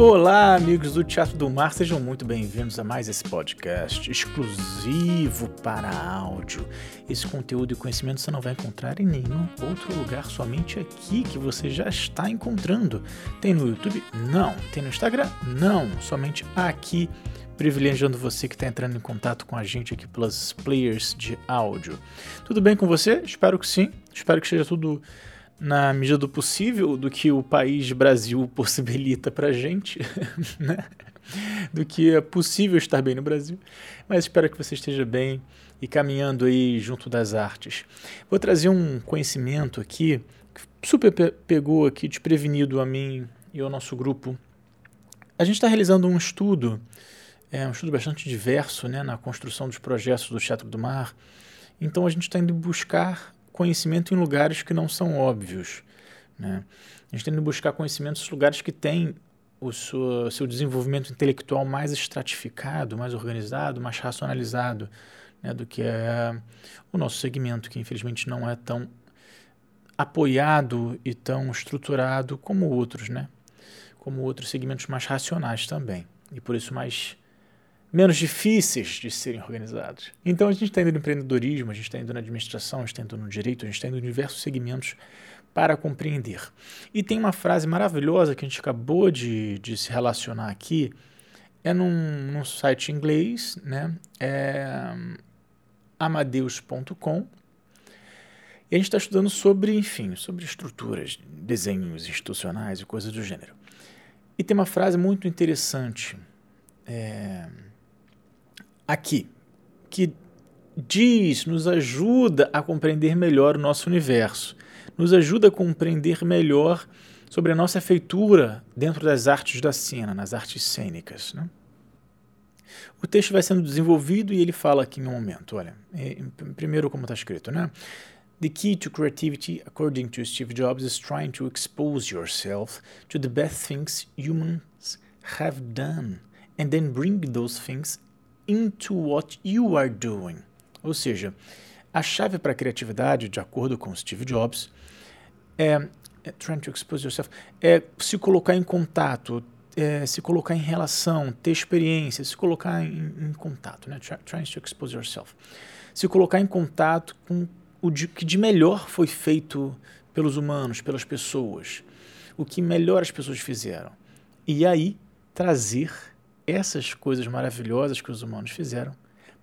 Olá, amigos do Teatro do Mar, sejam muito bem-vindos a mais esse podcast exclusivo para áudio. Esse conteúdo e conhecimento você não vai encontrar em nenhum outro lugar, somente aqui que você já está encontrando. Tem no YouTube? Não. Tem no Instagram? Não. Somente aqui, privilegiando você que está entrando em contato com a gente aqui pelas players de áudio. Tudo bem com você? Espero que sim. Espero que seja tudo na medida do possível, do que o país Brasil possibilita para gente, né? do que é possível estar bem no Brasil. Mas espero que você esteja bem e caminhando aí junto das artes. Vou trazer um conhecimento aqui que super pegou aqui desprevenido a mim e ao nosso grupo. A gente está realizando um estudo, é um estudo bastante diverso, né, na construção dos projetos do Teatro do Mar. Então a gente está indo buscar conhecimento em lugares que não são óbvios. Né? A gente tem que buscar conhecimentos em lugares que têm o seu, seu, desenvolvimento intelectual mais estratificado, mais organizado, mais racionalizado né, do que é o nosso segmento, que infelizmente não é tão apoiado e tão estruturado como outros, né? como outros segmentos mais racionais também, e por isso mais menos difíceis de serem organizados. Então a gente está indo no empreendedorismo, a gente está indo na administração, a gente está indo no direito, a gente está indo em diversos segmentos para compreender. E tem uma frase maravilhosa que a gente acabou de, de se relacionar aqui, é num, num site inglês, né? É amadeus.com. E a gente está estudando sobre, enfim, sobre estruturas, desenhos institucionais e coisas do gênero. E tem uma frase muito interessante. É, aqui, que diz, nos ajuda a compreender melhor o nosso universo, nos ajuda a compreender melhor sobre a nossa feitura dentro das artes da cena, nas artes cênicas. Né? O texto vai sendo desenvolvido e ele fala aqui em um momento, olha, primeiro como está escrito, né? The key to creativity, according to Steve Jobs, is trying to expose yourself to the best things humans have done and then bring those things into what you are doing. Ou seja, a chave para a criatividade, de acordo com Steve Jobs, é, é trying to expose yourself, é se colocar em contato, é, se colocar em relação, ter experiência, se colocar em, em contato, né? Trying to expose yourself. Se colocar em contato com o de, que de melhor foi feito pelos humanos, pelas pessoas, o que melhor as pessoas fizeram. E aí trazer essas coisas maravilhosas que os humanos fizeram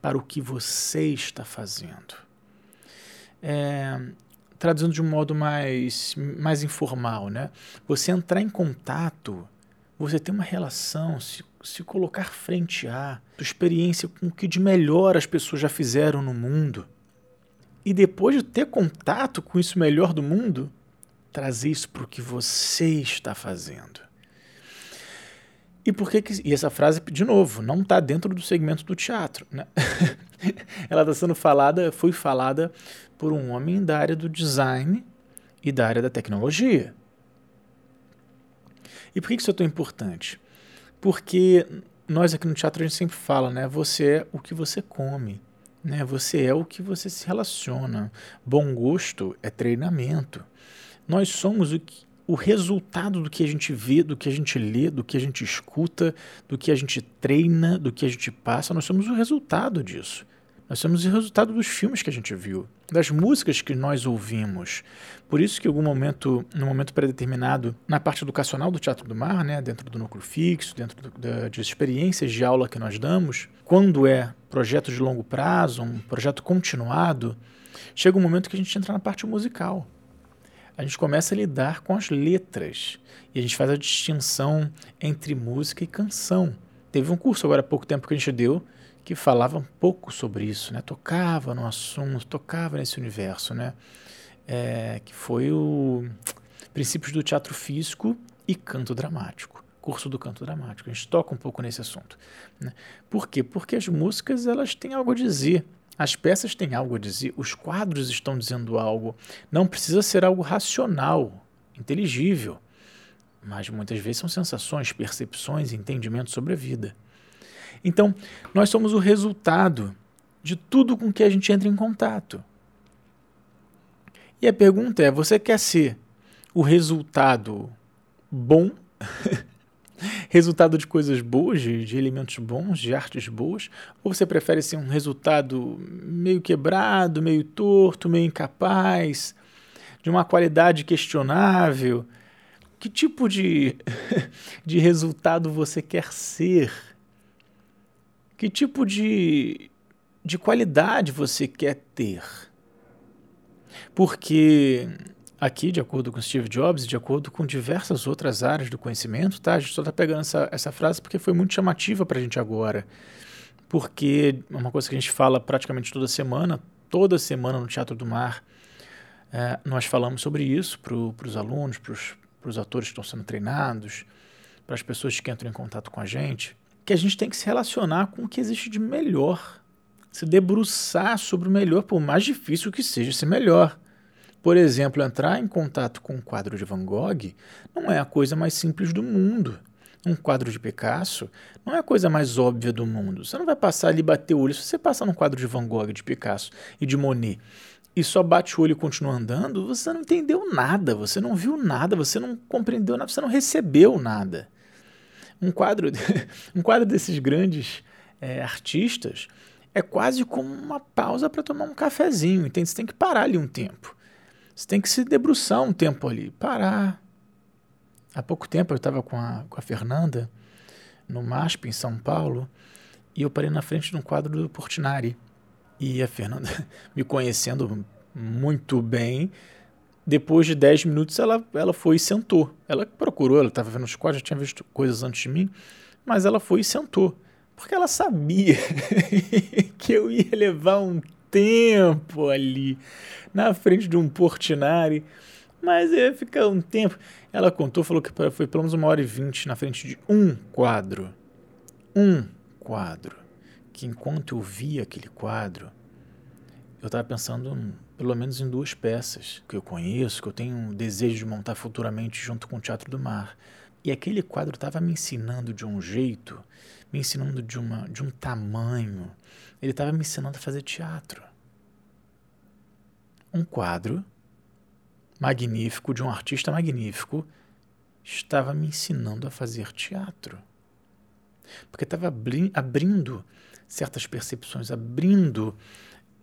para o que você está fazendo. É, traduzindo de um modo mais, mais informal, né? Você entrar em contato, você ter uma relação, se, se colocar frente a sua experiência com o que de melhor as pessoas já fizeram no mundo. E depois de ter contato com isso melhor do mundo, trazer isso para o que você está fazendo. E por que, que e essa frase de novo não está dentro do segmento do teatro, né? Ela está sendo falada, foi falada por um homem da área do design e da área da tecnologia. E por que isso é tão importante? Porque nós aqui no teatro a gente sempre fala, né? Você é o que você come, né? Você é o que você se relaciona. Bom gosto é treinamento. Nós somos o que o resultado do que a gente vê, do que a gente lê, do que a gente escuta, do que a gente treina, do que a gente passa, nós somos o resultado disso. Nós somos o resultado dos filmes que a gente viu, das músicas que nós ouvimos. Por isso que em algum momento, no momento pré-determinado, na parte educacional do Teatro do Mar, né, dentro do núcleo fixo, dentro do, da, de experiências de aula que nós damos, quando é projeto de longo prazo, um projeto continuado, chega um momento que a gente entra na parte musical a gente começa a lidar com as letras e a gente faz a distinção entre música e canção. Teve um curso agora há pouco tempo que a gente deu que falava um pouco sobre isso, né? Tocava no assunto, tocava nesse universo, né? É, que foi o Princípios do Teatro Físico e Canto Dramático, curso do canto dramático. A gente toca um pouco nesse assunto. Né? Por quê? Porque as músicas elas têm algo a dizer. As peças têm algo a dizer, os quadros estão dizendo algo. Não precisa ser algo racional, inteligível, mas muitas vezes são sensações, percepções, entendimentos sobre a vida. Então, nós somos o resultado de tudo com que a gente entra em contato. E a pergunta é: você quer ser o resultado bom resultado de coisas boas, de, de, elementos bons, de artes boas? Ou você prefere ser um resultado meio quebrado, meio torto, meio incapaz, de uma qualidade questionável? Que tipo de, de resultado você quer ser? Que tipo de, de qualidade você quer ter? Porque aqui, de acordo com Steve Jobs, de acordo com diversas outras áreas do conhecimento, tá? A gente só está pegando essa, essa frase porque foi muito chamativa para a gente agora. Porque é uma coisa que a gente fala praticamente toda semana, toda semana no Teatro do Mar, é, nós falamos sobre isso para os alunos, para os atores que estão sendo treinados, para as pessoas que entram em contato com a gente, que a gente tem que se relacionar com o que existe de melhor. Se debruçar sobre o melhor, por mais difícil que seja ser melhor. Por exemplo, entrar em contato com um quadro de Van Gogh não é a coisa mais simples do mundo. Um quadro de Picasso não é a coisa mais óbvia do mundo. Você não vai passar ali e bater o olho. Se você passar num quadro de Van Gogh, de Picasso e de Monet e só bate o olho e continua andando, você não entendeu nada, você não viu nada, você não compreendeu nada, você não recebeu nada. Um quadro, um quadro desses grandes é, artistas é quase como uma pausa para tomar um cafezinho, entende? Você tem que parar ali um tempo. Você tem que se debruçar um tempo ali, parar. Há pouco tempo eu estava com a, com a Fernanda no MASP, em São Paulo, e eu parei na frente de um quadro do Portinari. E a Fernanda, me conhecendo muito bem, depois de 10 minutos ela, ela foi e sentou. Ela procurou, ela estava vendo os quadros, já tinha visto coisas antes de mim, mas ela foi e sentou. Porque ela sabia que eu ia levar um tempo ali na frente de um Portinari, mas ia ficar um tempo. Ela contou, falou que foi pelo menos uma hora e vinte na frente de um quadro. Um quadro. Que enquanto eu via aquele quadro, eu estava pensando pelo menos em duas peças que eu conheço, que eu tenho um desejo de montar futuramente junto com o Teatro do Mar. E aquele quadro estava me ensinando de um jeito, me ensinando de, uma, de um tamanho. Ele estava me ensinando a fazer teatro um quadro magnífico de um artista magnífico estava me ensinando a fazer teatro. Porque estava abrindo certas percepções, abrindo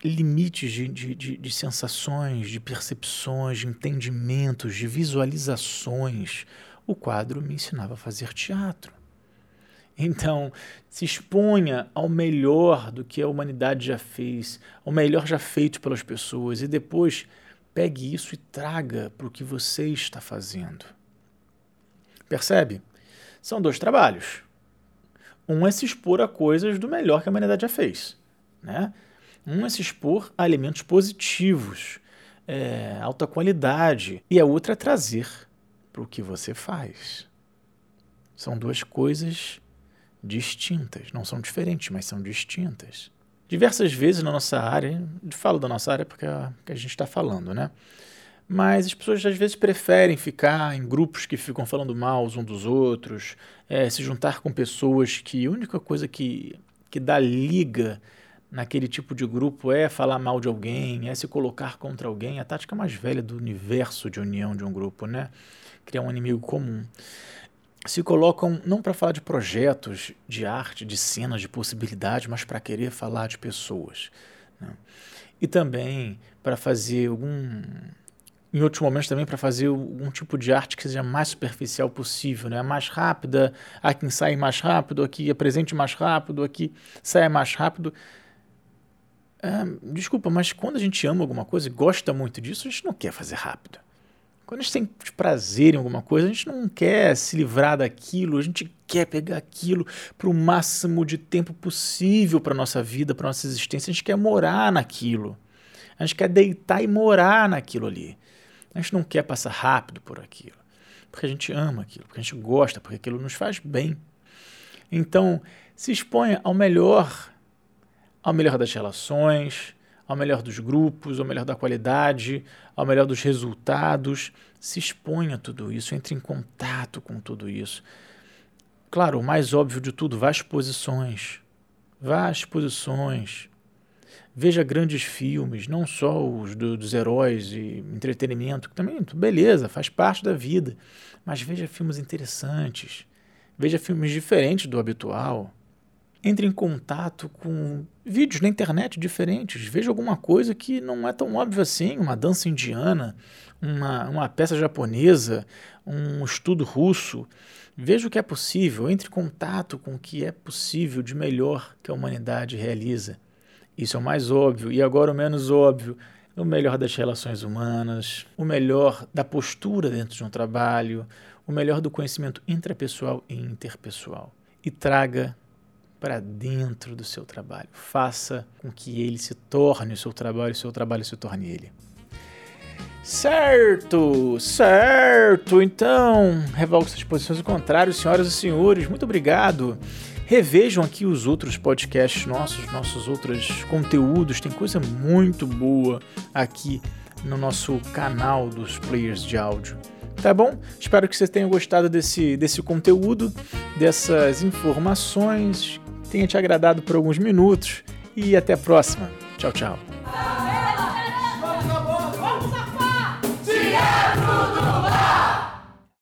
limites de, de, de, de, sensações, de percepções, de entendimentos, de visualizações. O quadro me ensinava a fazer teatro. Então, se exponha ao melhor do que a humanidade já fez, ao melhor já feito pelas pessoas, e depois pegue isso e traga para o que você está fazendo. Percebe? São dois trabalhos. Um é se expor a coisas do melhor que a humanidade já fez. Né? Um é se expor a elementos positivos, é, alta qualidade, e a outra é trazer para o que você faz. São duas coisas distintas. Não são diferentes, mas são distintas. Diversas vezes na nossa área, falo da nossa área porque é a que a gente está falando, né? Mas as pessoas às vezes preferem ficar em grupos que ficam falando mal uns dos outros, é, se juntar com pessoas que a única coisa que, que dá liga naquele tipo de grupo é falar mal de alguém, é se colocar contra alguém. A tática mais velha do universo de união de um grupo, né? Criar um inimigo comum se colocam não para falar de projetos de arte, de cenas, de possibilidades, mas para querer falar de pessoas. Né? E também para fazer algum. Em outros momentos também para fazer algum tipo de arte que seja mais superficial possível, né? mais rápida, há quem saia mais rápido, aqui apresente mais rápido, aqui saia mais rápido. É, desculpa, mas quando a gente ama alguma coisa e gosta muito disso, a gente não quer fazer rápido. Quando a gente tem prazer em alguma coisa, a gente não quer se livrar daquilo, a gente quer pegar aquilo para o máximo de tempo possível para nossa vida, para nossa existência. A gente quer morar naquilo. A gente quer deitar e morar naquilo ali. A gente não quer passar rápido por aquilo, porque a gente ama aquilo, porque a gente gosta, porque aquilo nos faz bem. Então, se exponha ao melhor, ao melhor das relações, ao melhor dos grupos, ao melhor da qualidade, ao melhor dos resultados. Se exponha a tudo isso, entre em contato com tudo isso. Claro, o mais óbvio de tudo, vá às exposições. Vá às exposições. Veja grandes filmes, não só os do, dos heróis e entretenimento, que também, beleza, faz parte da vida. Mas veja filmes interessantes. veja filmes diferentes do habitual, entre em contato com vídeos na internet diferentes, veja alguma coisa que não é tão óbvia assim, uma dança indiana, uma, uma peça japonesa, um estudo russo. Veja o que é possível, entre em contato com o que é possível de melhor que a humanidade realiza. Isso é o mais óbvio, e agora o menos óbvio, o melhor das relações humanas, o melhor da postura dentro de um trabalho, o melhor do conhecimento intrapessoal e interpessoal. E traga para dentro do seu trabalho. Faça com que ele se torne o seu trabalho o seu trabalho se torne ele. Certo, certo. Então, revogo suas posições ao contrário, senhoras e senhores. Muito obrigado. Revejam aqui os outros podcasts nossos, nossos outros conteúdos. Tem coisa muito boa aqui no nosso canal dos players de áudio. Tá bom? Espero que vocês tenham gostado desse, desse conteúdo, dessas informações tenha te agradado por alguns minutos e até a próxima. Tchau, tchau.